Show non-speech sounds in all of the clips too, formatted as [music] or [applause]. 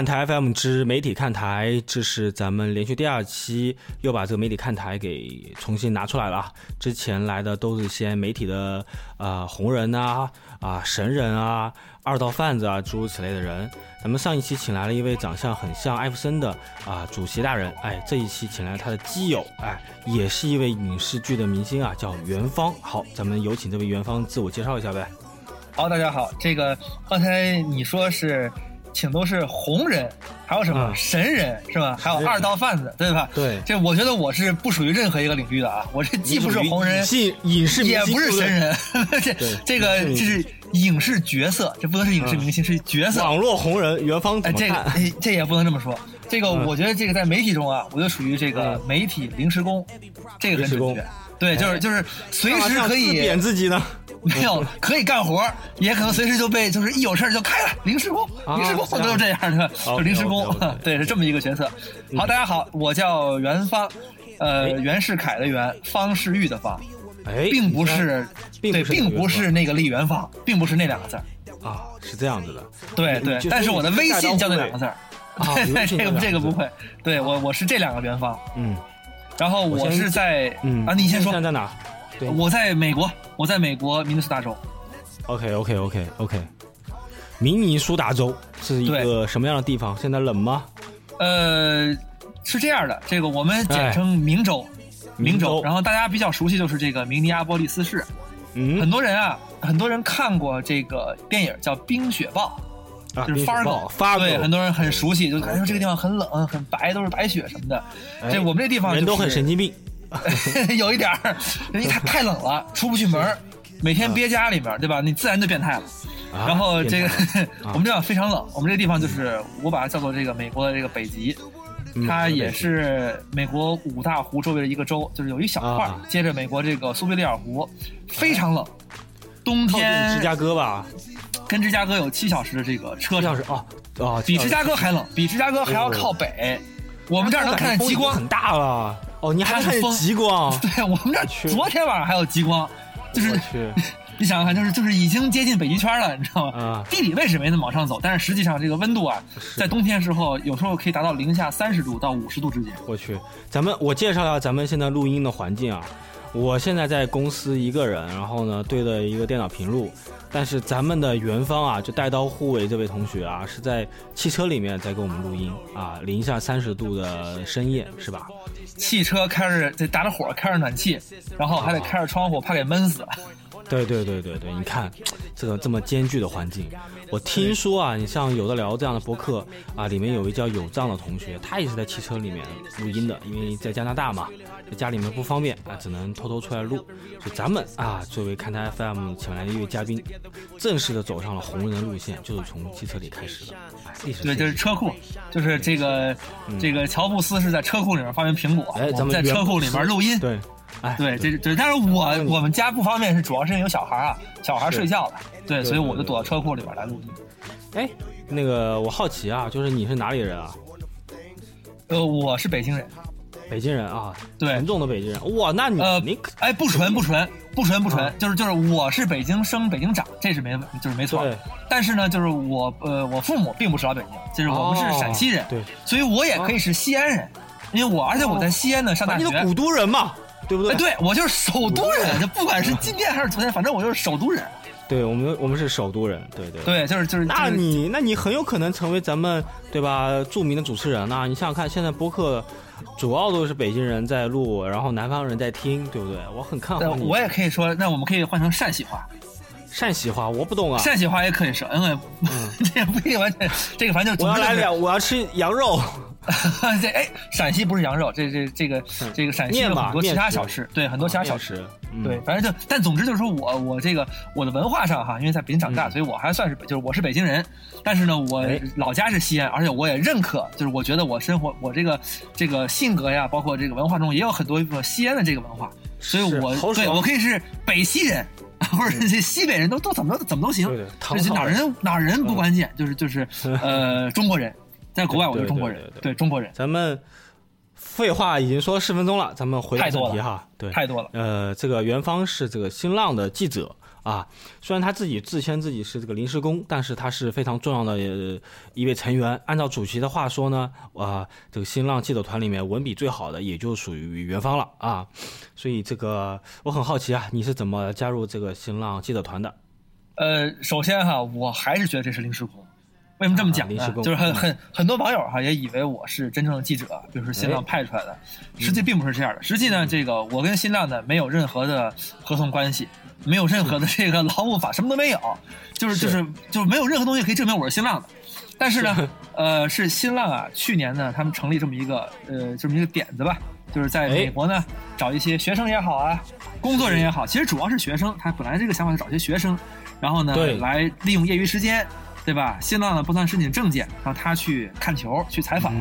看台 FM 之媒体看台，这是咱们连续第二期，又把这个媒体看台给重新拿出来了。之前来的都是一些媒体的啊红人啊啊神人啊二道贩子啊诸如此类的人。咱们上一期请来了一位长相很像艾弗森的啊主席大人，哎，这一期请来他的基友，哎，也是一位影视剧的明星啊，叫元芳。好，咱们有请这位元芳自我介绍一下呗。好，大家好，这个刚才你说是。请都是红人，还有什么神人是吧？还有二道贩子，对吧？对，这我觉得我是不属于任何一个领域的啊！我这既不是红人，既影视也不是神人，[laughs] 这这个这是影视角色，这不能是影视明星，是角色。网络红人元芳，这个这也不能这么说。这个我觉得这个在媒体中啊，我就属于这个媒体临时工，这个很准确。对，就是就是随时可以贬自己呢。没有可以干活，也可能随时就被就是一有事就开了临时工，临时工都是这样的，就临时工，[laughs] 对，是这么一个角色。好，大家好，我叫袁芳，呃，袁世凯的袁，方世玉的方，哎，并不是，对，并不是那个李元芳，并不是那两个字啊，是这样子的，对对，但是我的微信叫那两个字儿，对，[laughs] 这个这个不会，对我我是这两个元芳，嗯，然后我是在，嗯。啊，你先说，现在在哪？我在美国，我在美国明尼苏达州。OK OK OK OK，明尼苏达州是一个什么样的地方？现在冷吗？呃，是这样的，这个我们简称明州，明州。然后大家比较熟悉就是这个明尼阿波利斯市。嗯，很多人啊，很多人看过这个电影叫《冰雪暴》，就是 Fargo，对，很多人很熟悉，就感觉这个地方很冷、很白，都是白雪什么的。这我们这地方人都很神经病。[laughs] 有一点儿，因为太太冷了，出不去门每天憋家里面，对吧？你自然就变态了。然后这个 [laughs] 我们这方非常冷，我们这个地方就是我把它叫做这个美国的这个北极，它也是美国五大湖周围的一个州，就是有一小块接着美国这个苏菲利尔湖，非常冷。冬天芝加哥吧，跟芝加哥有七小时的这个车程啊啊，比芝加哥还冷，比芝加哥还要靠北。我们这儿能看见极光，很大了。哦，你还看极光？[laughs] 对，我们这昨天晚上还有极光，就是 [laughs] 你想想看，就是就是已经接近北极圈了，你知道吗？嗯地理位置没那么往上走，但是实际上这个温度啊，在冬天时候有时候可以达到零下三十度到五十度之间。我去，咱们我介绍一下咱们现在录音的环境啊。我现在在公司一个人，然后呢对着一个电脑屏录，但是咱们的元芳啊，就带刀护卫这位同学啊，是在汽车里面在给我们录音啊，零下三十度的深夜是吧？汽车开着得打着火，开着暖气，然后还得开着窗户，怕给闷死。对对对对对，你看这个这么艰巨的环境。我听说啊，你像有的聊这样的博客啊，里面有一叫有藏的同学，他也是在汽车里面录音的，因为在加拿大嘛，在家里面不方便啊，只能偷偷出来录。所以咱们啊，作为看台 FM 请来的一位嘉宾，正式的走上了红人路线，就是从汽车里开始的。对，就是车库，就是这个这个乔布斯是在车库里面发明苹果，哎，咱们在车库里面录音。对。哎，对，这对，但是我我们家不方便，是主要是因为有小孩啊，小孩睡觉了，对，所以我就躲到车库里边来录音。哎，那个我好奇啊，就是你是哪里人啊？呃，我是北京人。北京人啊，对，纯种的北京人。哇，那你呃，你哎，不纯不纯不纯不纯，就是就是我是北京生北京长，这是没就是没错。但是呢，就是我呃，我父母并不是老北京，就是我们是陕西人，对，所以我也可以是西安人，因为我而且我在西安呢上大学。你古都人嘛。对不对？对我就是首都人，就不管是今天还是昨天，反正我就是首都人。对我们，我们是首都人。对对对，就是就是。那你那你很有可能成为咱们对吧著名的主持人呐？你想想看，现在播客主要都是北京人在录，然后南方人在听，对不对？我很看好你。我也可以说，那我们可以换成陕西话。陕西话我不懂啊。陕西话也可以说，因为 [laughs] 这不一定完全。这个反正就我要来两，我要吃羊肉。[laughs] 这哎，陕西不是羊肉，这这这个这个陕西有很多其他小吃，对很多其他小吃，对，反正就但总之就是说我我这个我的文化上哈，因为在北京长大，所以我还算是就是我是北京人，但是呢，我老家是西安，而且我也认可，就是我觉得我生活我这个这个性格呀，包括这个文化中也有很多西安的这个文化，所以我对我可以是北西人，或者这西北人都都怎么怎么都行，哪人哪人不关键，就是就是 [laughs] 呃中国人。在国外，我是中国人，对中国人。咱们废话已经说十分钟了，咱们回到正题哈。对，太多了。呃，这个元芳是这个新浪的记者啊。虽然他自己自称自己是这个临时工，但是他是非常重要的一位成员。按照主席的话说呢，啊，这个新浪记者团里面文笔最好的也就属于元芳了啊。所以这个我很好奇啊，你是怎么加入这个新浪记者团的？呃，首先哈，我还是觉得这是临时工。为什么这么讲呢？就是很很很多网友哈也以为我是真正的记者，就是新浪派出来的，实际并不是这样的。实际呢，这个我跟新浪呢没有任何的合同关系，没有任何的这个劳务法，什么都没有，就是就是就是没有任何东西可以证明我是新浪的。但是呢，[laughs] 呃，是新浪啊，去年呢他们成立这么一个呃这么一个点子吧，就是在美国呢找一些学生也好啊，工作人也好，其实主要是学生，他本来这个想法是找一些学生，然后呢来利用业余时间。对吧？新浪呢不算申请证件，让他去看球、去采访，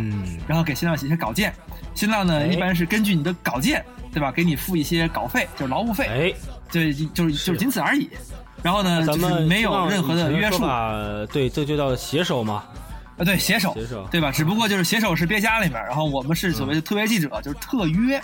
然后给新浪写些稿件。新浪呢一般是根据你的稿件，对吧？给你付一些稿费，就是劳务费。哎，对，就是就是仅此而已。然后呢，咱们没有任何的约束。对，这就叫携手嘛。啊，对，写手，对吧？只不过就是写手是憋家里面，然后我们是所谓的特别记者，就是特约，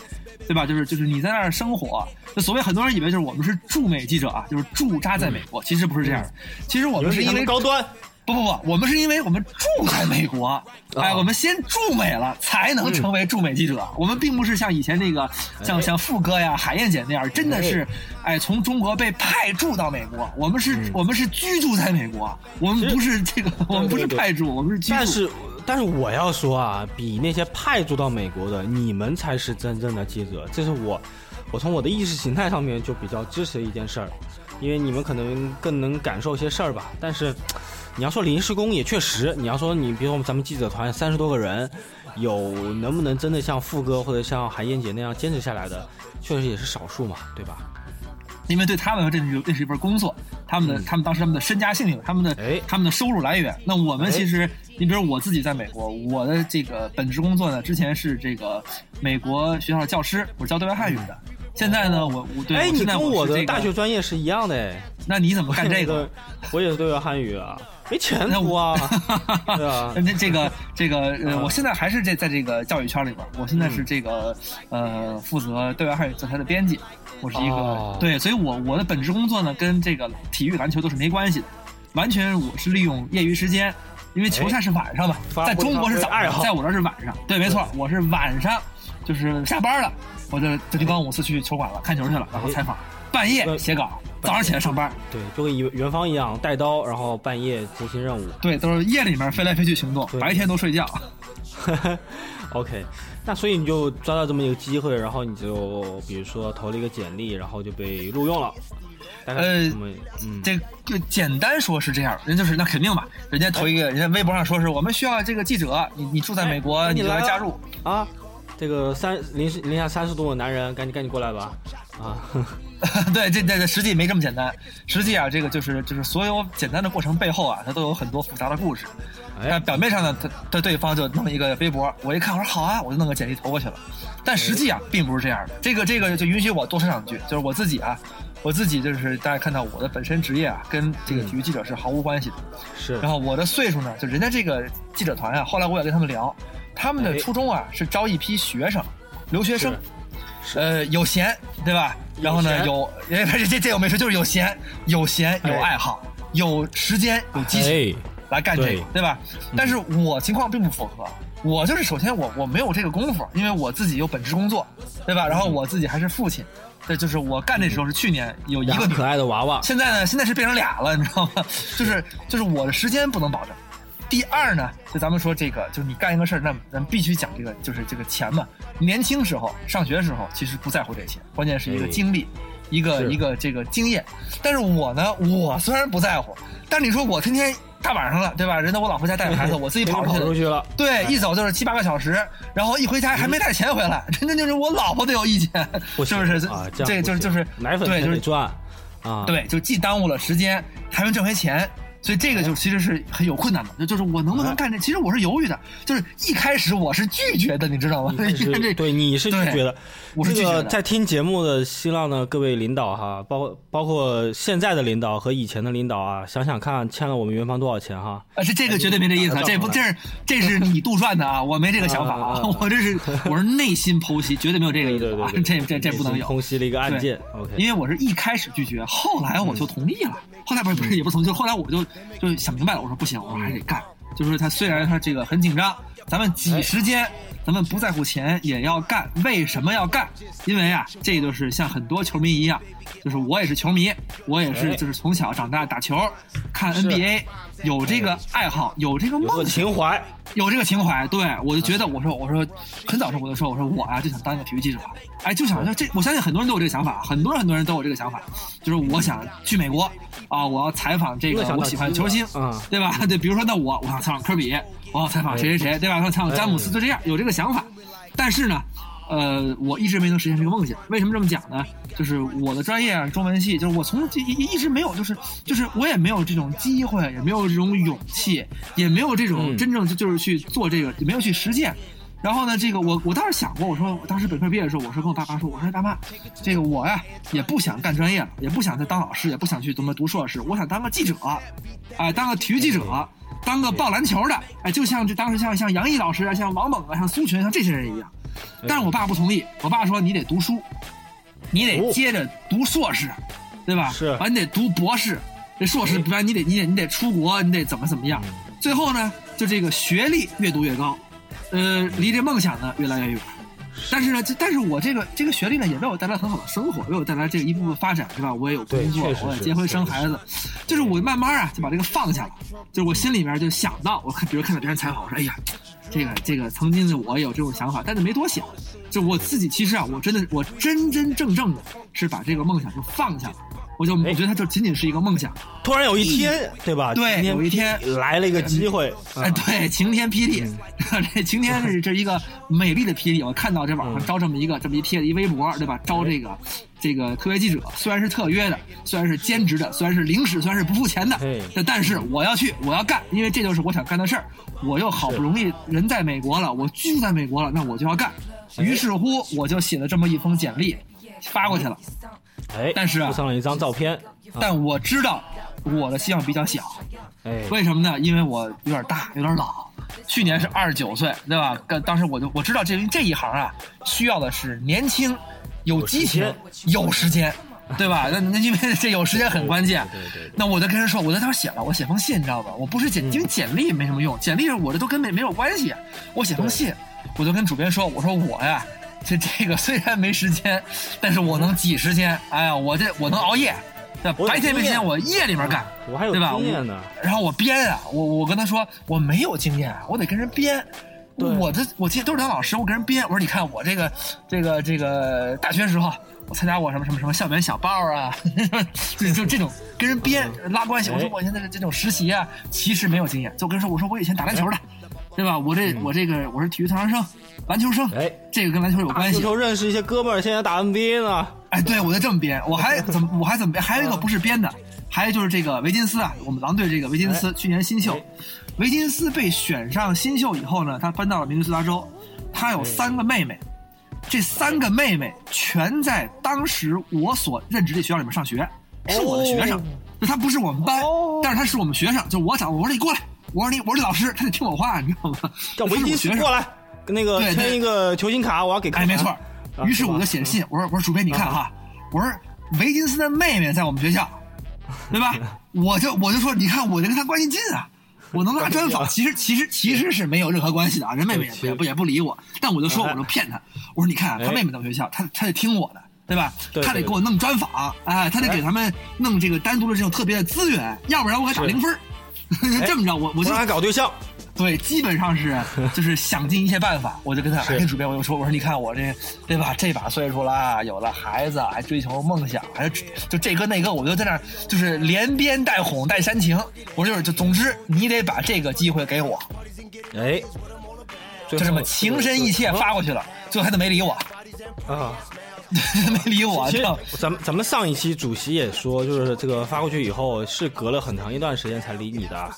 对吧？就是就是你在那儿生活，就所谓很多人以为就是我们是驻美记者啊，就是驻扎在美国，其实不是这样的。其实我们是因为高端。不不不，我们是因为我们住在美国，哎，我们先驻美了，才能成为驻美记者。我们并不是像以前那个，像像富哥呀、海燕姐那样，真的是，哎，从中国被派驻到美国。我们是，我们是居住在美国，我们不是这个，我们不是派驻，我们是居住。但是，但是我要说啊，比那些派驻到美国的，你们才是真正的记者。这是我，我从我的意识形态上面就比较支持一件事儿，因为你们可能更能感受一些事儿吧。但是。你要说临时工也确实，你要说你比如说咱们记者团三十多个人，有能不能真的像富哥或者像韩燕姐那样坚持下来的，确实也是少数嘛，对吧？因为对他们来说，这是这是一份工作，他们的他们当时他们的身家性命，他们的哎他们的收入来源。那我们其实，你比如我自己在美国，我的这个本职工作呢，之前是这个美国学校的教师，我是教对外汉语的。现在呢，我我对，哎，你跟我的大学专业是一样的哎，那你怎么干这 [laughs] 个？我也是对外汉语啊。没前途啊！[laughs] 对啊，那这个这个呃，我现在还是这在这个教育圈里边，我现在是这个呃，负责对外汉语教材的编辑。我是一个对，所以我我的本职工作呢，跟这个体育篮球都是没关系的，完全我是利用业余时间，因为球赛是晚上嘛，在中国是早上，在我这是晚上。对，没错，我是晚上，就是下班了，我就就去刚五次去球馆了，看球去了，然后采访，半夜写稿。早上起来上班，对，就跟元元芳一样带刀，然后半夜执行任务。对，都是夜里面飞来飞去行动，白天都睡觉。[laughs] OK，那所以你就抓到这么一个机会，然后你就比如说投了一个简历，然后就被录用了。呃，这就简单说是这样，人就是那肯定嘛，人家投一个，人家微博上说是我们需要这个记者，你你住在美国，你来加入啊。这个三零零下三十度的男人，赶紧赶紧过来吧！啊，[laughs] 对，这这这实际没这么简单。实际啊，这个就是就是所有简单的过程背后啊，它都有很多复杂的故事。但，表面上呢，他他对方就弄一个微博，我一看我说好啊，我就弄个简历投过去了。但实际啊，并不是这样的。这个这个就允许我多说两句，就是我自己啊，我自己就是大家看到我的本身职业啊，跟这个体育记者是毫无关系的。是。然后我的岁数呢，就人家这个记者团啊，后来我也跟他们聊。他们的初衷啊是招一批学生，留学生，呃，有闲，对吧？然后呢，有，[laughs] 这这这我没说，就是有闲，有闲，有爱好，有时间，有激情，来干这个，对吧？但是我情况并不符合，我就是首先我我没有这个功夫，因为我自己有本职工作，对吧？然后我自己还是父亲，对就是我干那时候是去年有一个可爱的娃娃，现在呢，现在是变成俩了，你知道吗？[laughs] 就是就是我的时间不能保证。第二呢，就咱们说这个，就是你干一个事儿，那咱必须讲这个，就是这个钱嘛。年轻时候上学的时候，其实不在乎这些，关键是一个经历，一个一个这个经验。但是我呢，我虽然不在乎，但你说我天天大晚上了，对吧？人家我老婆家带着孩子，我自己跑出去了，对，一走就是七八个小时，然后一回家还没带钱回来，真的就是我老婆都有意见，是不是？这就是就是奶粉对，就是赚啊，对，就既耽误了时间，还没挣回钱。所以这个就其实是很有困难的，就就是我能不能干这？其实我是犹豫的，就是一开始我是拒绝的，你知道吗？[laughs] 对，你是拒绝的。我是拒绝的。在听节目的新浪的各位领导哈，包括包括现在的领导和以前的领导啊，想想看，欠了我们元芳多少钱哈？啊，是这个绝对没这意思，这不这是这是你杜撰的啊，[laughs] 我没这个想法啊，我这是我是内心剖析，绝对没有这个意思啊，这这这不能有。剖析了一个案件，OK。因为我是一开始拒绝，后来我就同意了，后来不是不是也不同意，就后来我就。就想明白了，我说不行，我还得干。就是他虽然他这个很紧张，咱们挤时间，咱们不在乎钱也要干。为什么要干？因为啊，这就是像很多球迷一样，就是我也是球迷，我也是就是从小长大打球，看 NBA，有这个爱好，有这个梦情怀，有这个情怀。对我就觉得，我说我说很早时候我就说，我说我啊就想当一个体育记者，哎就想这，我相信很多人都有这个想法，很多人很多人都有这个想法，就是我想去美国。啊！我要采访这个我喜欢的球星，嗯，对吧？[laughs] 对，比如说那我，我想采访科比，我要采访谁谁谁，对吧？我采访詹姆斯，就这样，有这个想法。但是呢，呃，我一直没能实现这个梦想。为什么这么讲呢？就是我的专业啊，中文系，就是我从一一直没有，就是就是我也没有这种机会，也没有这种勇气，也没有这种真正就是去做这个，也没有去实践。然后呢，这个我我当时想过，我说我当时本科毕业的时候，我说跟我爸妈说，我说爸妈，这个我呀也不想干专业了，也不想再当老师，也不想去怎么读硕士，我想当个记者，哎，当个体育记者，当个报篮球的，哎，就像这当时像像杨毅老师啊，像王猛啊，像苏群，像这些人一样。但是我爸不同意，我爸说你得读书，你得接着读硕士，对吧？是，完你得读博士，这硕士不然你得你得你得出国，你得怎么怎么样。最后呢，就这个学历越读越高。呃，离这梦想呢越来越远，但是呢，但是我这个这个学历呢，也为我带来很好的生活，为我带来这个一步步发展，是吧？我也有工作，我也结婚生孩子，就是我慢慢啊就把这个放下了，就是我心里面就想到，我看比如看到别人采访，我说哎呀，这个这个曾经的我有这种想法，但是没多想，就我自己其实啊，我真的我真真正正的是把这个梦想就放下了。我就我觉得它就仅仅是一个梦想。突然有一天，对吧？对，有一天来了一个机会，哎，对，晴天霹雳，[laughs] 这晴天是这一个美丽的霹雳。我看到这网上招这么一个这么一贴的一微博，对吧？招这个这个特约记者，虽然是特约的，虽然是兼职的，虽然是临时，虽然是不付钱的，但是我要去，我要干，因为这就是我想干的事儿。我又好不容易人在美国了，我居住在美国了，那我就要干。于是乎，我就写了这么一封简历，发过去了。哎，但是附上了一张照片，但我知道我的希望比较小，哎，为什么呢？因为我有点大，有点老，去年是二十九岁，对吧？当时我就我知道这这一行啊，需要的是年轻、有激情、有时间，对吧？那那因为 [laughs] 这有时间很关键，对对。那我就跟人说，我在那写了，我写封信，你知道吧？我不是简，因为简历没什么用，简历我这都跟没没有关系，我写封信，我就跟主编说，我说我呀。这这个虽然没时间，但是我能挤时间。哎呀，我这我能熬夜，白天没时间，我夜里面干，我还有经验呢。然后我编啊，我我跟他说我没有经验，我得跟人编。我的我记得都是当老师，我跟人编。我说你看我这个这个这个大学时候，我参加过什么什么什么校园小报啊，[laughs] 就就这种跟人编拉关系。我说我现在这种实习啊，其实没有经验。就跟人说我说我以前打篮球的。对吧？我这我这个我是体育特长生，篮球生，哎，这个跟篮球有关系。球认识一些哥们儿，现在打 NBA 呢。哎，对，我在这么编，我还怎么我还怎么编？还有一个不是编的，还有就是这个维金斯啊，我们狼队这个维金斯去年新秀，维金斯被选上新秀以后呢，他搬到了明尼苏达州，他有三个妹妹，这三个妹妹全在当时我所任职的学校里面上学，是我的学生，就他不是我们班，但是他是我们学生，就我找我说你过来。我说你，我说老师，他得听我话，你知道吗？叫维金斯过来，跟那个签一个球星卡，我要给。哎，没错。于是我就写信，我说我说主编，你看哈，我说维金斯的妹妹在我们学校，对吧？[laughs] 我就我就说，你看我就跟他关系近啊，我能拿专访。其实其实其实是没有任何关系的啊，人妹妹也也不也不理我，但我就说我就骗他，我说你看啊他妹妹在学校，他他得听我的，对吧？他得给我弄专访，哎，他得给他们弄这个单独的这种特别的资源，要不然我还打零分。[laughs] 这么着，我我就还搞对象，对，基本上是就是想尽一切办法，我就跟他跟主编我就说，我说你看我这对吧，这把岁数了，有了孩子，还追求梦想，还就这个那个，我就在那就是连编带哄带煽情，我就是就总之你得把这个机会给我，哎，就这么情深意切发过去了，最后他都没理我。啊。[laughs] 没理我。其实咱们咱们上一期主席也说，就是这个发过去以后是隔了很长一段时间才理你的，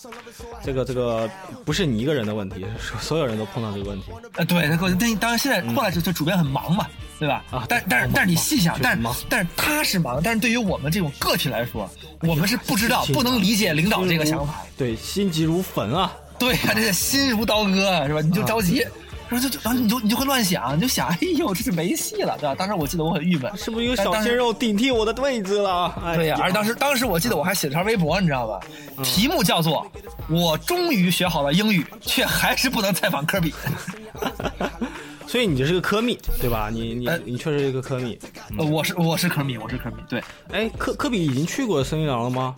这个这个不是你一个人的问题，所有人都碰到这个问题。呃，对，那个那当然现在后来就就主编很忙嘛，对吧？啊，但但是但是你细想，但是但是他是忙，但是对于我们这种个体来说，我们是不知道不能理解领导这个想法。对，心急如焚啊。对呀，这个心如刀割是吧？你就着急。然后就就然后你就你就会乱想，你就想，哎呦，这是没戏了，对吧？当时我记得我很郁闷，是不是有小鲜肉顶替我的位置了？对呀，而当时当时我记得我还写了条微博，你知道吧？题目叫做“我终于学好了英语，却还是不能采访科比 [laughs] ”。所以你就是个科密，对吧？你你你确实是一个科密。呃，我是我是科密，我是科密。对，哎，科科比已经去过森林狼了吗？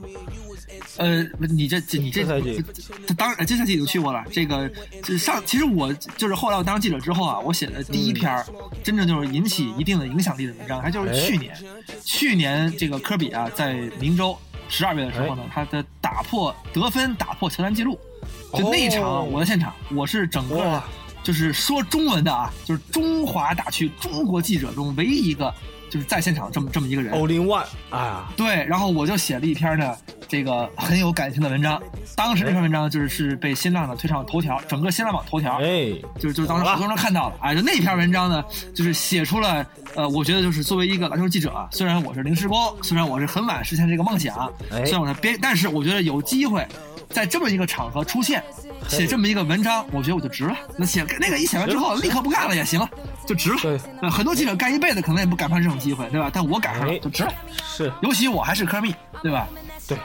呃，你这这你这赛季，这当这赛季已经去过了。这个就上，其实我就是后来我当记者之后啊，我写的第一篇真正就是引起一定的影响力的文章，还就是去年，去年这个科比啊，在明州十二月的时候呢，他的打破得分打破乔丹记录，就那一场我在现场，我是整个就是说中文的啊，就是中华大区中国记者中唯一一个。就是在现场这么这么一个人，Only One 啊，对，然后我就写了一篇呢，这个很有感情的文章。当时这篇文章就是是被新浪的推上头条，整个新浪网头条，哎，就是就是当时好多人看到了，哎，就那篇文章呢，就是写出了，呃，我觉得就是作为一个篮球记者，虽然我是临时工，虽然我是很晚实现这个梦想，虽然我在编，但是我觉得有机会在这么一个场合出现。写这么一个文章，我觉得我就值了。那写那个一写完之后，立刻不干了也行了，就值了。对，很多记者干一辈子可能也不赶上这种机会，对吧？但我赶上了，就值了。是，尤其我还是科密，对吧？对，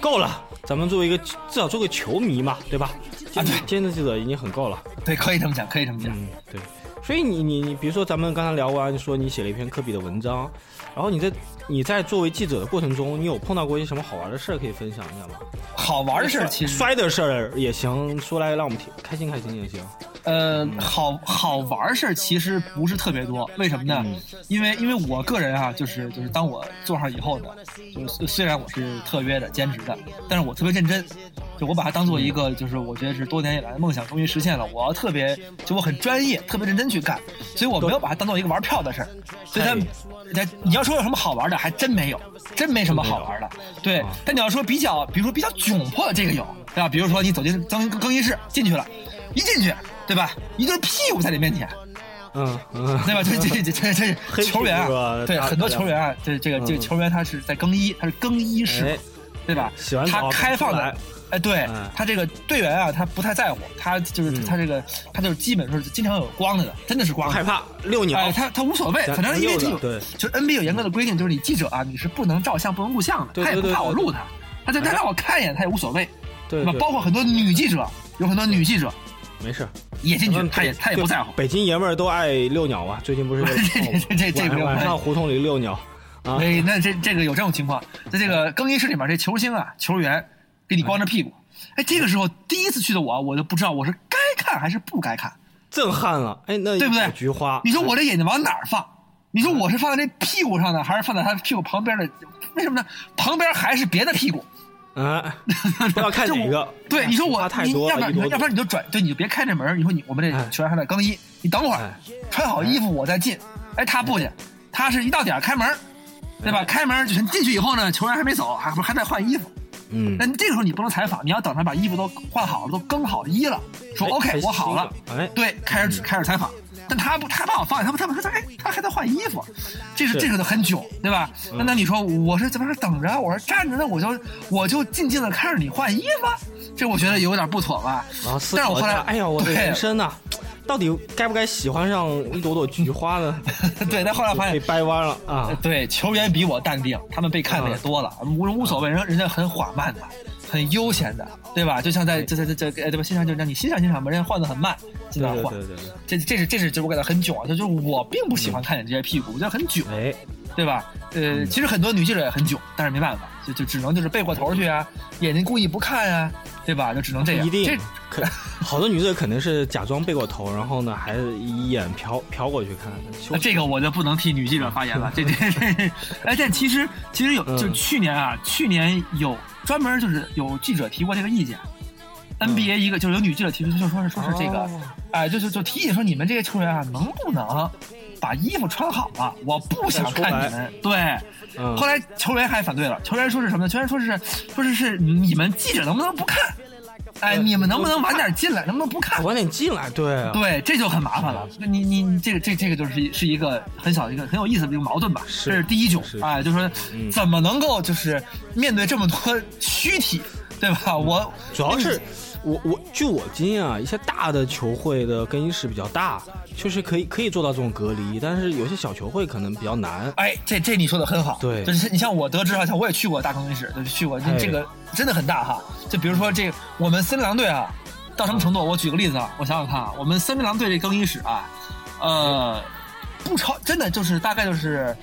够了。咱们作为一个至少做个球迷嘛，对吧？啊，对，兼职记者已经很够了。对，可以这么讲，可以这么讲。嗯，对。所以你你你，比如说咱们刚才聊完，说你写了一篇科比的文章，然后你在你在作为记者的过程中，你有碰到过一些什么好玩的事儿可以分享一下吗？好玩的事儿，其实摔的事儿也行，说来让我们听开心开心也行。呃，好好玩事儿其实不是特别多，为什么呢？因为因为我个人啊，就是就是当我做上以后呢，就是虽然我是特约的兼职的，但是我特别认真，就我把它当做一个，就是我觉得是多年以来的梦想终于实现了。我要特别就我很专业，特别认真去干，所以我没有把它当做一个玩票的事儿。所以他，他你要说有什么好玩的，还真没有，真没什么好玩的。对，但你要说比较，比如说比较窘迫的这个有，对吧？比如说你走进更更衣室进去了，一进去。对吧？一对屁股在你面前，嗯嗯，对吧？这这这这这 [laughs] 球员啊，对很多球员啊，这这个这个球员他是在更衣，他是更衣室，对吧？他开放的，哎，对他这个队员啊，他不太在乎，他就是他这个他就是基本是经常有光的，真的是光，害怕遛鸟，哎，他他无所谓，反正因为这个，就是 NBA 有严格的规定，就是你记者啊，你是不能照相、不能录像的，他也不怕我录他，他就他让我看一眼，他也无所谓，对吧？包括很多女记者，有很多女记者。没事，也进去，他也他也不在乎。北京爷们儿都爱遛鸟啊，最近不是 [laughs] 这这这个晚上胡同里遛鸟啊？哎，那这这个有这种情况，在这个更衣室里面，这球星啊球员给你光着屁股，哎，这个时候第一次去的我，我就不知道我是该看还是不该看，震撼了，哎，那对不对？菊花，你说我这眼睛往哪儿放？你说我是放在这屁股上呢，还是放在他屁股旁边的？为什么呢？旁边还是别的屁股。嗯，[laughs] 不要看哪个？对，你说我，你，要不然，要不然你就转，对，你就别开这门。你说你，我们这球员还在更衣，你等会儿，穿好衣服我再进。哎，他不去，他是一到点开门，对吧？开门就进去以后呢，球员还没走，还不还在换衣服。嗯，那这个时候你不能采访，你要等他把衣服都换好了，都更好衣了，说 OK，我好了，哎，对，开始开始采访。但他不，他把我放下，他不，他不，他哎，他还在换衣服，这是这个就很囧，对吧？那那你说我是怎么等着？我说站着，那我就我就静静的看着你换衣服，这我觉得有点不妥吧？啊，但是我后来，哎呀，我的人生呐，[laughs] 到底该不该喜欢上一朵朵菊花呢？[laughs] 对，但后来发现被掰弯了啊！对，球员比我淡定，他们被看的也多了，无无所谓，人人家很缓慢的。很悠闲的，对吧？就像在这这这这，哎，对吧？欣赏就是让你欣赏欣赏吧，人家换的很慢，经常换。对对对对。这这是这是就我感觉很囧啊！就就我并不喜欢看见这些屁股，我觉得很囧，哎，对吧？呃，其实很多女记者也很囧，但是没办法，就就只能就是背过头去啊，眼睛故意不看啊，对吧？就只能这样。一定。这可好多女记者可能是假装背过头，然后呢，还一眼瞟瞟过去看。那这个我就不能替女记者发言了。[laughs] 这这这，[laughs] 哎，但其实其实有，就去年啊，去年有。专门就是有记者提过这个意见，NBA 一个就是有女记者提出，就说是说是这个，哎，就就就提议说你们这些球员啊，能不能把衣服穿好了，我不想看你们。对，后来球员还反对了，球员说是什么呢？球员说是说是是你们记者能不能不看？哎，你们能不能晚点进来？能不能不看？晚点进来，对对，这就很麻烦了。你你你这个这这个就是是一个很小的一个很有意思的一个矛盾吧？这是第一种，哎，就是说怎么能够就是面对这么多 [laughs] 虚体，对吧？我主要是。我我据我经验啊，一些大的球会的更衣室比较大，确实可以可以做到这种隔离，但是有些小球会可能比较难。哎，这这你说的很好，对，就是你像我得知啊，像我也去过大更衣室，就是去过，这个真的很大哈。就比如说这我们森林狼队啊，到什么程度？我举个例子啊，我想想看啊，我们森林狼队这更衣室啊，呃，不超，真的就是大概就是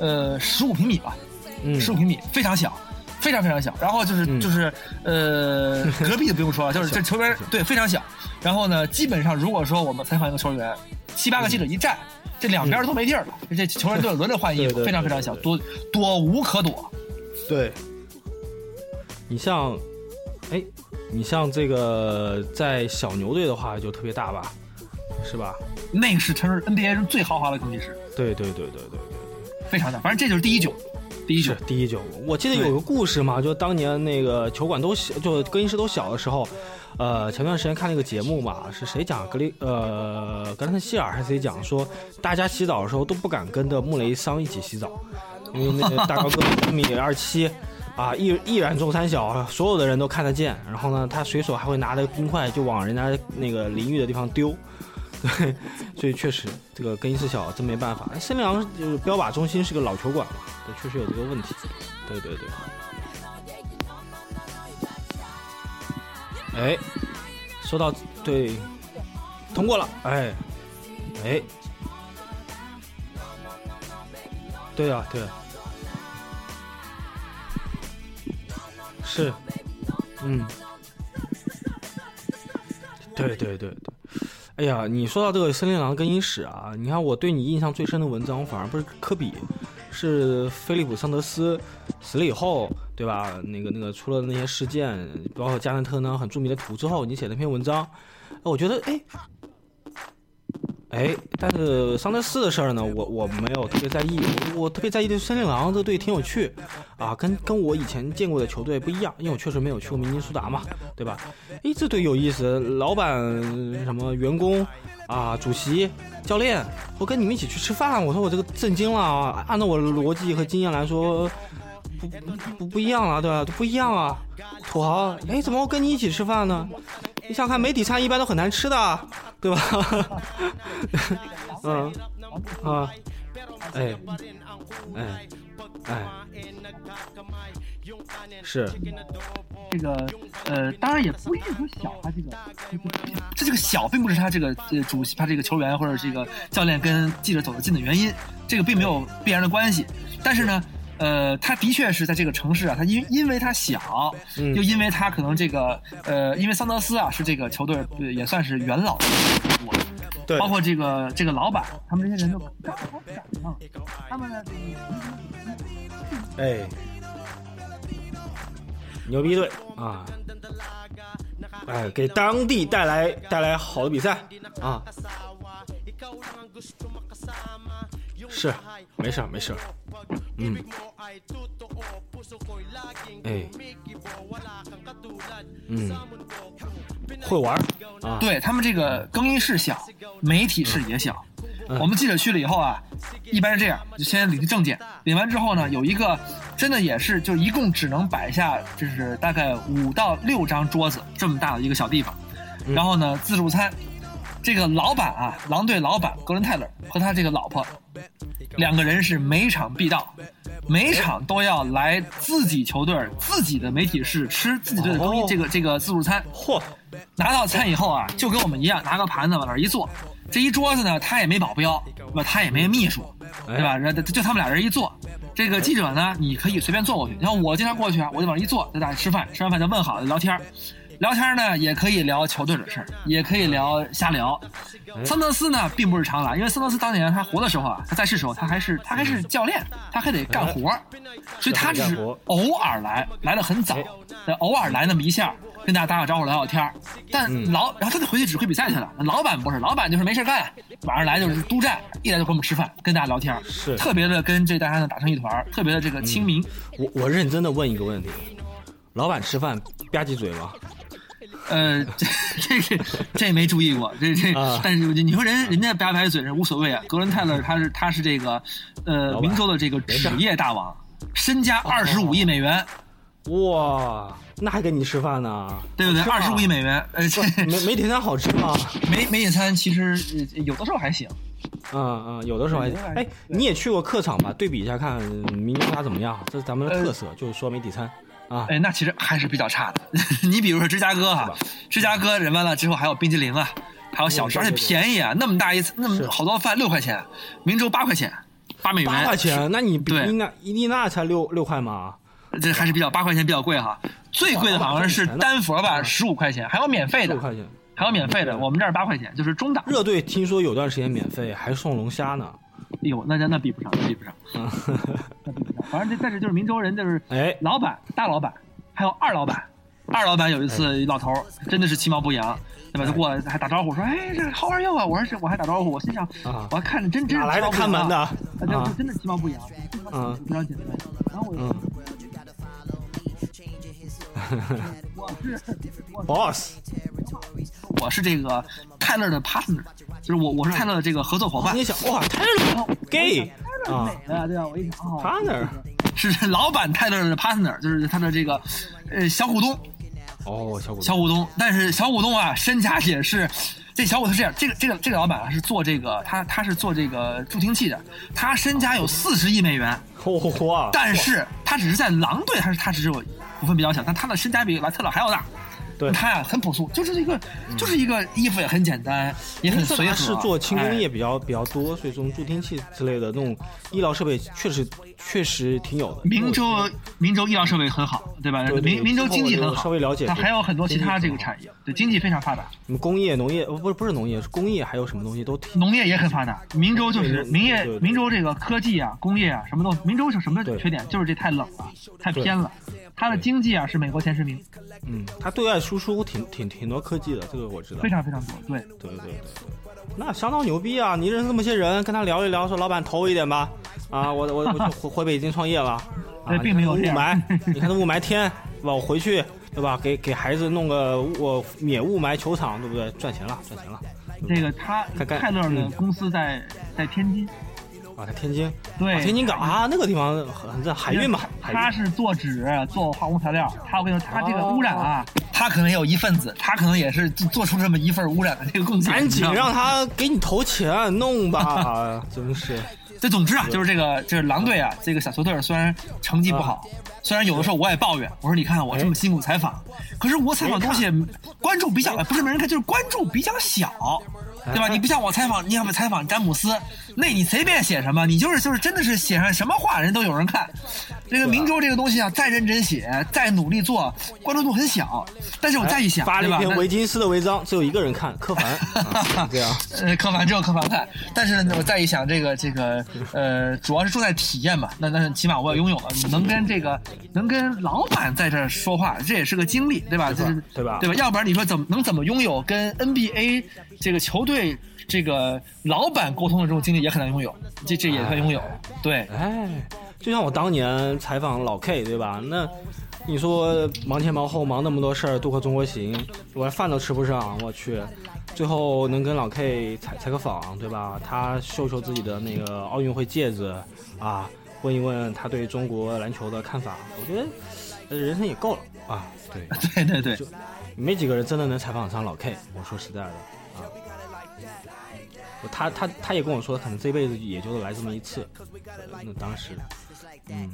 呃十五平米吧，十五平米非常小。非常非常小，然后就是就是，呃，[laughs] 隔壁的不用说了，就是这球员对非常小，然后呢，基本上如果说我们采访一个球员，七八个记者一站，这两边都没地儿了，这球员都要轮着换衣服，非常非常小，躲躲无可躲。对，你像，哎，你像这个在小牛队的话就特别大吧，是吧？那个是城市 NBA 中最豪华的更衣室。对对对对对对对，非常大，反正这就是第一九。第一是第一球，我记得有个故事嘛，就当年那个球馆都小，就更衣室都小的时候，呃，前段时间看那个节目嘛，是谁讲格雷呃格兰特希尔还是谁讲说，大家洗澡的时候都不敢跟着穆雷桑一起洗澡，因为那个 [laughs] 大高个一米二七，啊，一一然中三小，所有的人都看得见，然后呢，他随手还会拿着冰块就往人家那个淋浴的地方丢。对，[laughs] 所以确实这个更衣室小，真没办法。森林狼就是标靶中心是个老球馆嘛，对，确实有这个问题。对对对。哎，说到对，通过了。哎，哎，对啊，对啊，是，嗯，对对对对。哎呀，你说到这个森林狼更衣室啊，你看我对你印象最深的文章反而不是科比，是菲利普桑德斯死了以后，对吧？那个那个出了那些事件，包括加兰特呢很著名的图之后，你写那篇文章，我觉得哎。哎，但是桑德斯的事儿呢，我我没有特别在意，我我特别在意的是森林狼这队挺有趣，啊，跟跟我以前见过的球队不一样，因为我确实没有去过明尼苏达嘛，对吧？哎，这队有意思，老板什么员工啊，主席、教练，我跟你们一起去吃饭，我说我这个震惊了啊！按照我的逻辑和经验来说，不不不一样了，对吧？都不一样啊，土豪，哎，怎么我跟你一起吃饭呢？你想看媒体餐一般都很难吃的，对吧？[laughs] 嗯。啊，哎。哎。哎，是。这个呃，当然也不一定说小，他这个这这个小，并不是他这个呃主席他这个球员或者这个教练跟记者走得近的原因，这个并没有必然的关系，但是呢。呃，他的确是在这个城市啊，他因因为他小，又因为他可能这个呃，因为桑德斯啊是这个球队也算是元老，对，包括这个这个老板，他们这些人都刚好赶上，他们呢，哎，牛逼队啊，哎，给当地带来带来好的比赛啊。是，没事儿，没事儿，嗯，哎，嗯，会玩啊？对他们这个更衣室小，媒体室也小。我们记者去了以后啊，一般是这样，就先领证件，领完之后呢，有一个真的也是，就一共只能摆下，就是大概五到六张桌子这么大的一个小地方，然后呢，自助餐。这个老板啊，狼队老板格伦泰勒和他这个老婆，两个人是每场必到，每场都要来自己球队自己的媒体室吃自己队的更衣这个这个自助餐。嚯！拿到餐以后啊，就跟我们一样，拿个盘子往那一坐。这一桌子呢，他也没保镖，那他也没秘书，对吧？就他们俩人一坐。这个记者呢，你可以随便坐过去。然后我经常过去啊，我就往那一坐，在那吃饭，吃完饭就问好聊天。聊天呢，也可以聊球队的事儿，也可以聊瞎聊。桑德斯呢，并不是常来，因为桑德斯当年他活的时候啊，他在世时候他还是他还是教练，他还得干活，所以他只是偶尔来，来的很早，偶尔来那么一下，跟大家打打招呼聊聊天但老然后他就回去指挥比赛去了。老板不是，老板就是没事干，晚上来就是督战，一来就跟我们吃饭，跟大家聊天是。特别的跟这大家呢打成一团，特别的这个亲民。我我认真的问一个问题，老板吃饭吧唧嘴吗？呃，这这个这没注意过，这这，但是你说人人家吧唧嘴是无所谓啊。格伦泰勒他是他是这个呃明州的这个纸业大王，身家二十五亿美元。哇，那还跟你吃饭呢？对不对？二十五亿美元，呃，媒媒体餐好吃吗？[laughs] 媒媒体餐其实有的时候还行。嗯嗯，有的时候还行。哎，你也去过客场吧？对比一下看明州它怎么样？这是咱们的特色，就是说媒体餐。啊，哎，那其实还是比较差的。[laughs] 你比如说芝加哥哈，芝加哥人完了之后还有冰激凌啊，还有小吃，而且便宜啊，那么大一次，那么好多饭六块钱，明州八块钱，八美元。八块钱？那你比伊那伊利纳才六六块吗？这还是比较八块钱比较贵哈。最贵的好像是丹佛吧，十五块钱，还有免费的。六块钱，还有免费的。我们这儿八块钱，就是中档。热队听说有段时间免费，还送龙虾呢。哎呦，那那那比不上，比不上，[laughs] 那比不上。反正这但是就是明州人就是哎，老板大老板，还有二老板，二老板有一次老头真的是其貌不扬，对吧？就过来还打招呼说：“哎，这 How are you 啊？”我说：“是。”我还打招呼，我心想，我还看着真真哪来的看门的？啊，就真的其貌不扬，嗯，非常简单。然后我，我 [laughs] 是 boss，我是这个泰勒的 partner。就是我，我是泰勒的这个合作伙伴。你想哇，泰勒 gay 啊？对啊，对啊，我一想哦，partner 是老板泰勒的 partner，就是他的这个呃小股东。哦，小股小股东，但是小股东啊，身家也是这小股东是这样，这个这个这个老板啊是做这个，他他是做这个助听器的，他身家有四十亿美元。嚯！但是他只是在狼队，他是他只有股份比较小，但他的身家比莱特勒还要大。对他呀很朴素，就是一个，就是一个衣服也很简单，也很随和。是做轻工业比较比较多，所以这种助听器之类的那种医疗设备确实确实挺有的。明州明州医疗设备很好，对吧？明明州经济很好，稍微了解。它还有很多其他这个产业，对经济非常发达。什么工业、农业，不是不是农业，是工业，还有什么东西都。农业也很发达。明州就是明业，明州这个科技啊、工业啊，什么都。明州是什么缺点？就是这太冷了，太偏了。它的经济啊是美国前十名。嗯，它对外输出挺挺挺多科技的，这个我知道。非常非常多，对对对对对，那相当牛逼啊！你认识这么些人，跟他聊一聊，说老板投我一点吧。啊，我我我就回回北京创业了。啊，并没有雾霾，你看这雾霾天，对吧？我回去，对吧？给给孩子弄个我免雾霾球场，对不对？赚钱了，赚钱了。这个他泰勒的公司在在天津。啊，在天津，对，天津港啊，那个地方很在海运嘛。他是做纸、做化工材料，他我跟你说，他这个污染啊，他可能也有一份子，他可能也是做出这么一份污染的这个贡献。赶紧让他给你投钱弄吧，[laughs] 真是。这总之啊，就是这个，就是狼队啊，这个小球队虽然成绩不好，虽然有的时候我也抱怨，我说你看我这么辛苦采访，可是我采访东西关注比较不是没人看，就是关注比较小。对吧？你不像我采访，你要不采访詹姆斯，那你随便写什么，你就是就是真的是写上什么话，人都有人看。这个明州这个东西啊，再认真写，再努力做，关注度很小。但是我再一想，发了一篇维金斯的文章，只有一个人看，柯凡。[laughs] 对啊，[laughs] 呃，柯凡只有柯凡看。但是呢，我再一想，这个这个呃，主要是重在体验嘛。那那起码我也拥有了，能跟这个能跟老板在这说话，这也是个经历，对吧？这是对吧？对吧？要不然你说怎么能怎么拥有跟 NBA 这个球队？这个老板沟通的这种经历也很难拥有，这这也算拥有。对，哎，就像我当年采访老 K，对吧？那你说忙前忙后忙那么多事儿，渡过中国行，我连饭都吃不上，我去，最后能跟老 K 采采个访，对吧？他秀秀自己的那个奥运会戒指啊，问一问他对中国篮球的看法，我觉得人生也够了啊。对，[laughs] 对对对，没几个人真的能采访上老 K。我说实在的啊。他他他也跟我说，可能这辈子也就来这么一次。那当时，嗯，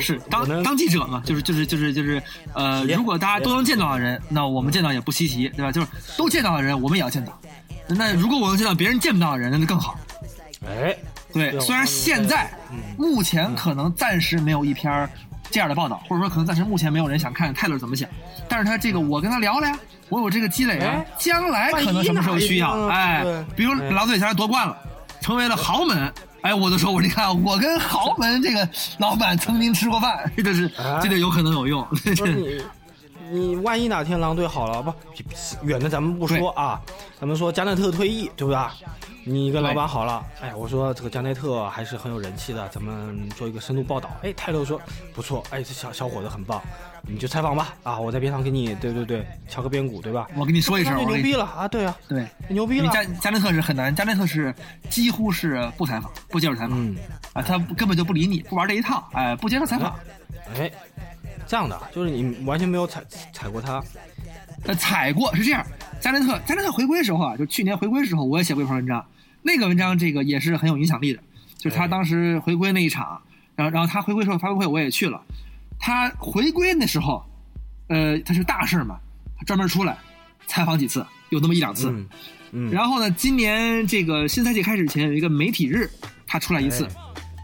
是当当记者嘛，就是就是就是就是呃，如果大家都能见到的人，那我们见到也不稀奇，对吧？就是都见到的人，我们也要见到。那如果我能见到别人见不到的人，那就更好。哎，对，虽然现在目前可能暂时没有一篇这样的报道，或者说可能暂时目前没有人想看泰勒怎么想，但是他这个我跟他聊了呀。我有这个积累啊，将来可能什么时候需要，哎，比如狼队现在夺冠了，成为了豪门，哎，我都说我说你看我跟豪门这个老板曾经吃过饭，这是这个有可能有用。你万一哪天狼队好了，不远的咱们不说啊，咱们说加内特退役，对不对？你跟老板好了，哎，我说这个加内特还是很有人气的，咱们做一个深度报道。哎，泰勒说不错，哎，这小小伙子很棒，你就采访吧。啊，我在边上给你，对对对，敲个边鼓，对吧？我跟你说一声，牛逼了啊！对啊，对，牛逼了。加加内特是很难，加内特是几乎是不采访，不接受采访，啊，他根本就不理你，不玩这一套，哎，不接受采访。哎，这样的，就是你完全没有踩踩过他，呃，踩过是这样。加内特，加内特回归的时候啊，就去年回归的时候，我也写过一篇文章。那个文章这个也是很有影响力的，就是他当时回归那一场，然后然后他回归时候发布会我也去了。他回归那时候，呃，他是大事嘛，他专门出来采访几次，有那么一两次。嗯。然后呢，今年这个新赛季开始前有一个媒体日，他出来一次，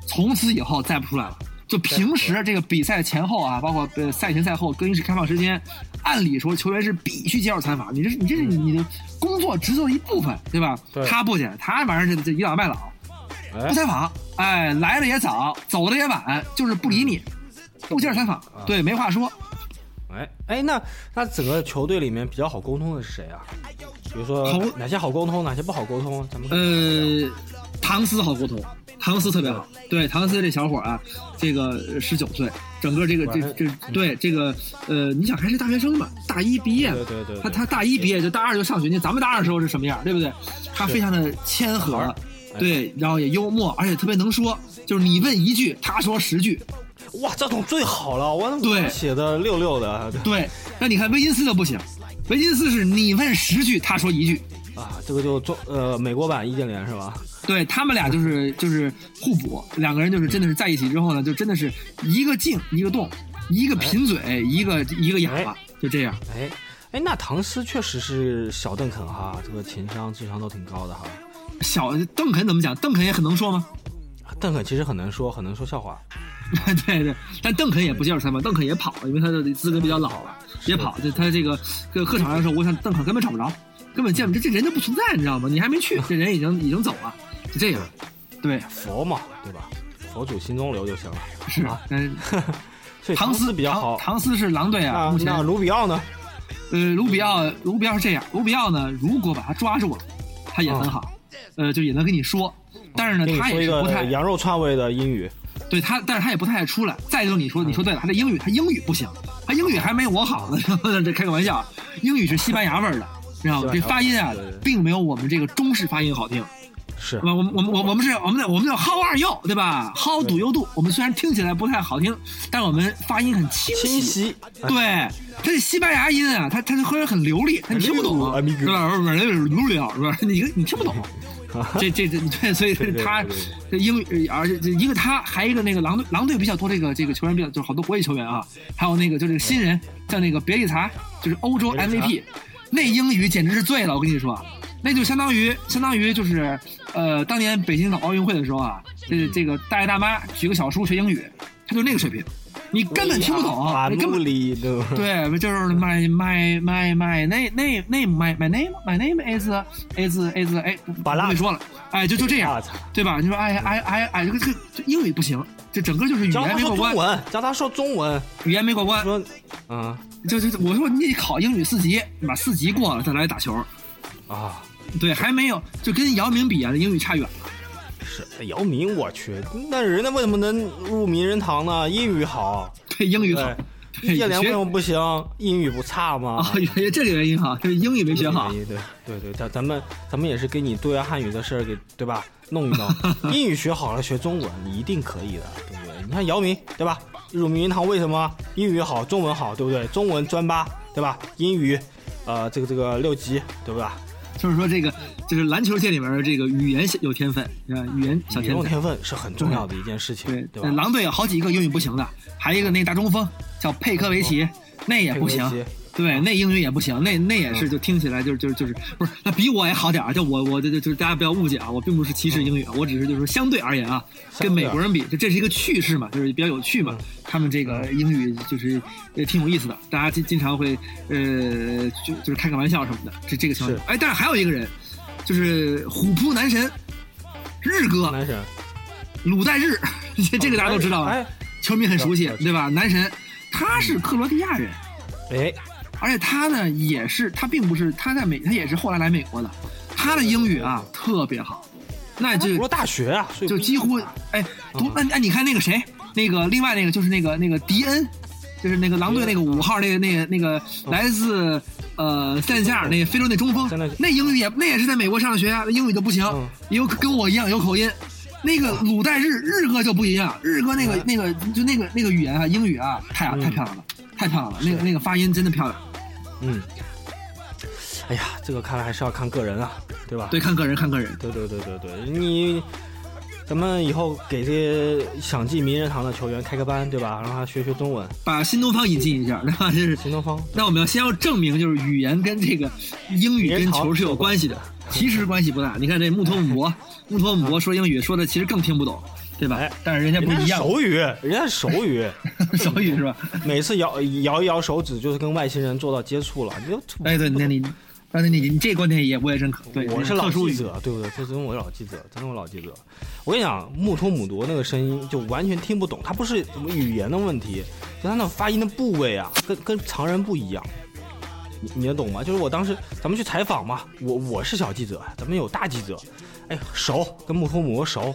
从此以后再不出来了。就平时这个比赛前后啊，包括呃赛前赛后更衣室开放时间，按理说球员是必须接受采访，你这是你这是你的工作职责的一部分，对吧？他不接，他反正是这倚老卖老，不采访，哎，来的也早，走的也晚，就是不理你，不接受采访，对，没话说。哎哎，那那整个球队里面比较好沟通的是谁啊？比如说哪些好沟通，哪些不好沟通？咱们呃，唐斯好沟通。唐斯特别好，对唐斯这小伙啊，这个十九岁，整个这个这这对这个呃，你想还是大学生嘛，大一毕业，对对对，他他大一毕业就大二就上学，你咱们大二时候是什么样，对不对？他非常的谦和，对，然后也幽默，而且特别能说，就是你问一句，他说十句，哇，这种最好了，我对写的溜溜的，对。那你看维金斯的不行，维金斯是你问十句，他说一句。啊，这个就做呃美国版易建联是吧？对他们俩就是就是互补，两个人就是真的是在一起之后呢，就真的是一个静一个动，一个贫嘴一个一个哑巴，就这样。哎哎，那唐斯确实是小邓肯哈，这个情商智商都挺高的哈。小邓肯怎么讲？邓肯也很能说吗？邓肯其实很能说，很能说笑话。[laughs] 对对，但邓肯也不接受采访，邓肯也跑，因为他的资格比较老了，也跑。就他这个客客场上的时候，我想邓肯根本找不着。根本见不这这人就不存在，你知道吗？你还没去，这人已经已经走了，就这样。对，佛嘛，对吧？佛祖心中留就行了。是啊，嗯。唐斯比较好，唐斯是狼队啊。那卢比奥呢？呃，卢比奥，卢比奥是这样。卢比奥呢，如果把他抓住了，他也很好，呃，就也能跟你说。但是呢，他也是不太羊肉串味的英语。对他，但是他也不太爱出来。再就是你说，你说对了，他的英语，他英语不行，他英语还没我好呢。[laughs] 这开个玩笑，英语是西班牙味儿的。知道吗？这发音啊，并没有我们这个中式发音好听。是，我我我我我们是我们的我们叫 How are you？对吧？How do you do？我们虽然听起来不太好听，但我们发音很清晰。对，它是西班牙音啊，它它喝着很流利，你听不懂，是吧？不是流利是吧？[laughs] 你你听不懂。这这这对，所以他这英语，而且一个他，还一个那个狼队，狼队比较多这个这个球员比较，就是好多国际球员啊，还有那个就这个新人，像那个别利察，就是欧洲 MVP。那英语简直是醉了，我跟你说，那就相当于相当于就是，呃，当年北京搞奥运会的时候啊，这这个大爷大妈举个小书学英语，他就那个水平，你根本听不懂，你根本对，就是 my my my my name name name my my name my name is is is 哎，不会说了，哎，就就这样，对吧？你说哎哎哎哎，这个这个英语不行，这整个就是语言没过关，教他说中文，语言没过关，说，嗯。就就我说你得考英语四级，把四级过了再来打球，啊，对，还没有，就跟姚明比啊，英语差远了。是姚明，我去，那人家为什么能入名人堂呢？英语好，[laughs] 对，英语好。易建联为什么不行？英语不差吗？[laughs] 啊，原因这个原因哈，就是英语没学好。对对对，咱咱们咱们也是给你多元汉语的事儿给对吧？弄一弄，[laughs] 英语学好了学中文，你一定可以的，对不对？你看姚明对吧？入名人堂为什么？英语好，中文好，对不对？中文专八，对吧？英语，呃，这个这个六级，对吧？就是说这个，就是篮球界里面的这个语言有天分，啊，语言小天分，天分是很重要的一件事情，对对。狼队有好几个英语不行的，还有一个那大中锋叫佩科维奇，那也不行。对，那英语也不行，那那也是，就听起来就是就是就是不是，那比我也好点儿。就我我就就大家不要误解啊，我并不是歧视英语，我只是就是说相对而言啊，跟美国人比，这这是一个趣事嘛，就是比较有趣嘛。他们这个英语就是也挺有意思的，大家经经常会呃就就是开个玩笑什么的。这这个情况，哎，但是还有一个人，就是虎扑男神日哥，男神鲁代日，这个大家都知道，哎，球迷很熟悉，对吧？男神，他是克罗地亚人，哎。而且他呢也是，他并不是他在美，他也是后来来美国的，他的英语啊特别好，那就读大学啊，就几乎哎读那哎你看那个谁，那个另外那个就是那个那个迪恩，就是那个狼队那个五号那个那个那个来自呃塞加尔那个非洲那中锋，那英语也那也是在美国上的学啊，英语就不行，有跟我一样有口音。那个鲁代日日哥就不一样，日哥那个那个就那个那个语言啊，英语啊，太太漂亮了，太漂亮了，那个那个发音真的漂亮。嗯，哎呀，这个看来还是要看个人啊，对吧？对，看个人，看个人。对对对对对，你咱们以后给这些想进名人堂的球员开个班，对吧？让他学学中文，把新东方引进一下，对吧？这是新东方。那我们要先要证明，就是语言跟这个英语跟球是有关系的。其实关系不大，你看这穆托姆博，穆托姆博说英语说的其实更听不懂，对吧？但是人家不一样，手语，人家是手语，[laughs] 手语是吧？[laughs] 每次摇摇一摇手指，就是跟外星人做到接触了。你就哎，对，那你，那你你这观点也我也认可。对，我是老记者，对不对？这真我老记者，真我老记者。我跟你讲，穆托姆多那个声音就完全听不懂，他不是什么语言的问题，就他那发音的部位啊，跟跟常人不一样。你你能懂吗？就是我当时咱们去采访嘛，我我是小记者，咱们有大记者，哎，熟跟穆托姆熟，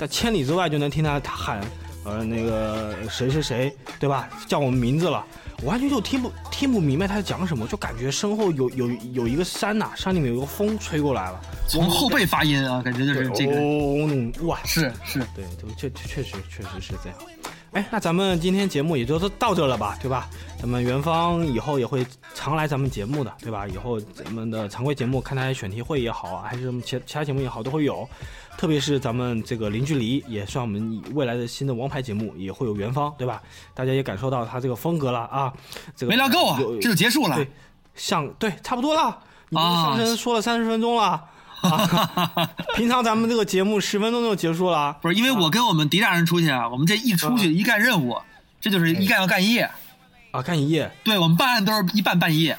但千里之外就能听他喊，呃，那个谁谁谁，对吧？叫我们名字了，完全就听不听不明白他在讲什么，就感觉身后有有有一个山呐，山里面有个风吹过来了，从后背发音啊，感觉就是这个，哇，是是，对，就确确实确实是这样。哎，那咱们今天节目也就是到这了吧，对吧？咱们元芳以后也会常来咱们节目的，对吧？以后咱们的常规节目，看他选题会也好啊，还是什么其其他节目也好，都会有。特别是咱们这个零距离，也算我们未来的新的王牌节目，也会有元芳，对吧？大家也感受到他这个风格了啊。这个没聊够啊，这就结束了。对，像对，差不多了。啊，说了三十分钟了。啊 [laughs] 平常咱们这个节目十分钟就结束了，不是因为我跟我们狄大人出去啊，我们这一出去一干任务，这就是一干要干一夜，啊，干一夜。对我们办案都是一办半夜，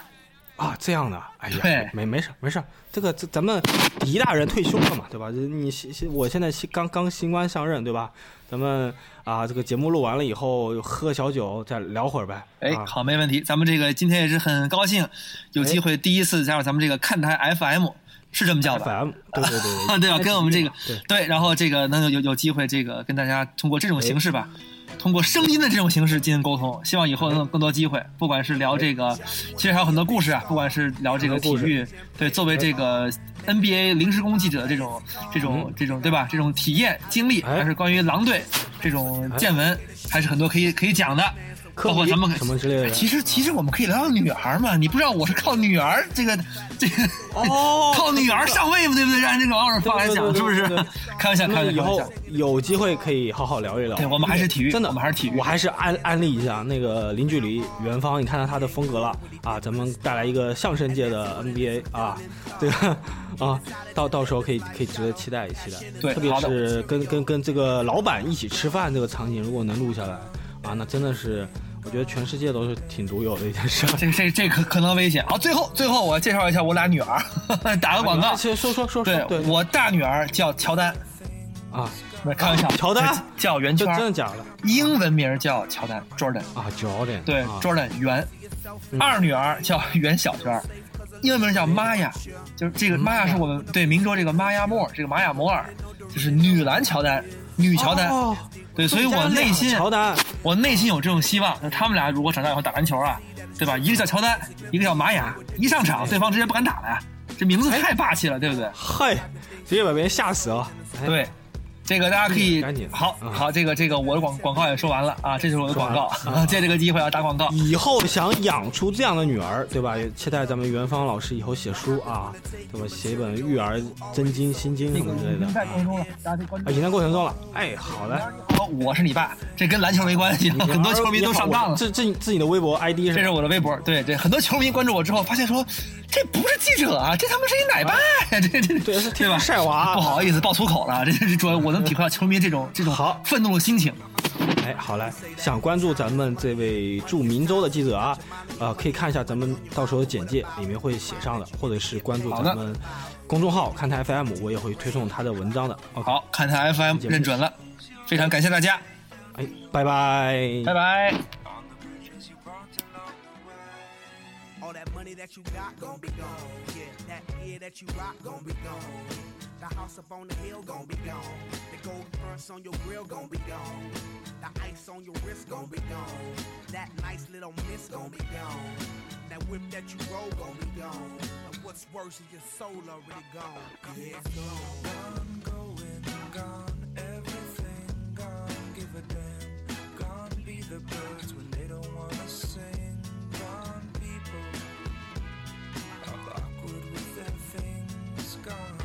啊，这样的，哎呀，没没事没事，这个这咱们狄大人退休了嘛，对吧？你新我现在新刚刚新官上任，对吧？咱们啊，这个节目录完了以后喝小酒再聊会儿呗。哎，好，没问题。咱们这个今天也是很高兴，有机会第一次加入咱们这个看台 [laughs] FM。是这么叫的，FM,，对对对，[laughs] 对吧？跟我们这个对，然后这个能有有机会，这个跟大家通过这种形式吧，通过声音的这种形式进行沟通。希望以后能有更多机会，不管是聊这个，其实还有很多故事啊，不管是聊这个体育，对，作为这个 NBA 临时工记者的这种这种这种对吧？这种体验经历，还是关于狼队这种见闻，还是很多可以可以讲的。包括咱们什么之类的，其实其实我们可以聊聊女儿嘛，你不知道我是靠女儿这个这个哦，[laughs] 靠女儿上位嘛，对不对？让这种往上放来讲，是不是？开玩笑，开玩笑。以后有机会可以好好聊一聊。对，我们还是体育，真的，我们还是体育。我还是安安利一下那个零距离元芳，你看到他的风格了啊？咱们带来一个相声界的 NBA 啊，这个 [laughs] 啊，到到时候可以可以值得期待一期待。对，特别是跟跟跟这个老板一起吃饭这个场景，如果能录下来啊，那真的是。我觉得全世界都是挺独有的一件事。这这这可可能危险。好，最后最后我介绍一下我俩女儿，[laughs] 打个广告。说说说说。对，我大女儿叫乔丹，啊，开玩笑，乔丹叫圆圈，真的假的？英文名叫乔丹，Jordan 啊，Jordan，对，Jordan 圆。二女儿叫袁小圈，英文名叫玛雅，就是这个玛雅是我们对明州这个玛雅莫尔，这个玛雅摩尔，就是女篮乔丹，女乔丹。对，所以我内心，乔丹，我内心有这种希望。那他们俩如果长大以后打篮球啊，对吧？一个叫乔丹，一个叫玛雅，一上场对方直接不敢打了呀，这名字太霸气了，对不对？嗨，直接把别人吓死了。对。这个大家可以赶紧好好，这个这个我的广广告也说完了啊，这就是我的广告，借这个机会要打广告。以后想养出这样的女儿，对吧？也期待咱们元芳老师以后写书啊，对吧？写一本育儿真经心经什么之类的。已经在过程中了，大家可以关注。已经在过程中了，哎，好的。好，我是你爸，这跟篮球没关系，很多球迷都上当了。这这自己的微博 ID 是？这是我的微博，对对，很多球迷关注我之后发现说。这不是记者啊，这他妈是一奶爸呀！这这对对吧？晒娃，不好意思爆粗口了。这是主要我能体会到球迷这种这种好愤怒的心情。哎，好嘞，想关注咱们这位驻明州的记者啊，呃，可以看一下咱们到时候的简介里面会写上的，或者是关注咱们公众号看台 FM，我也会推送他的文章的。好，看台 FM 认准了，非常感谢大家。哎，拜拜，拜拜。money that you got gon' be gone. Yeah, that that you rock gon' be gone. The house up on the hill gon' be gone. The gold fronts on your grill gon' be gone. The ice on your wrist gon' be gone. That nice little miss gon' be gone. That whip that you roll gon' be gone. And what's worse is your soul already gone. Yeah, it's gone. Gone, going, gone, everything gone. Give a damn. Gone be the birds when they don't wanna sing. Gone people are awkward with their things gone.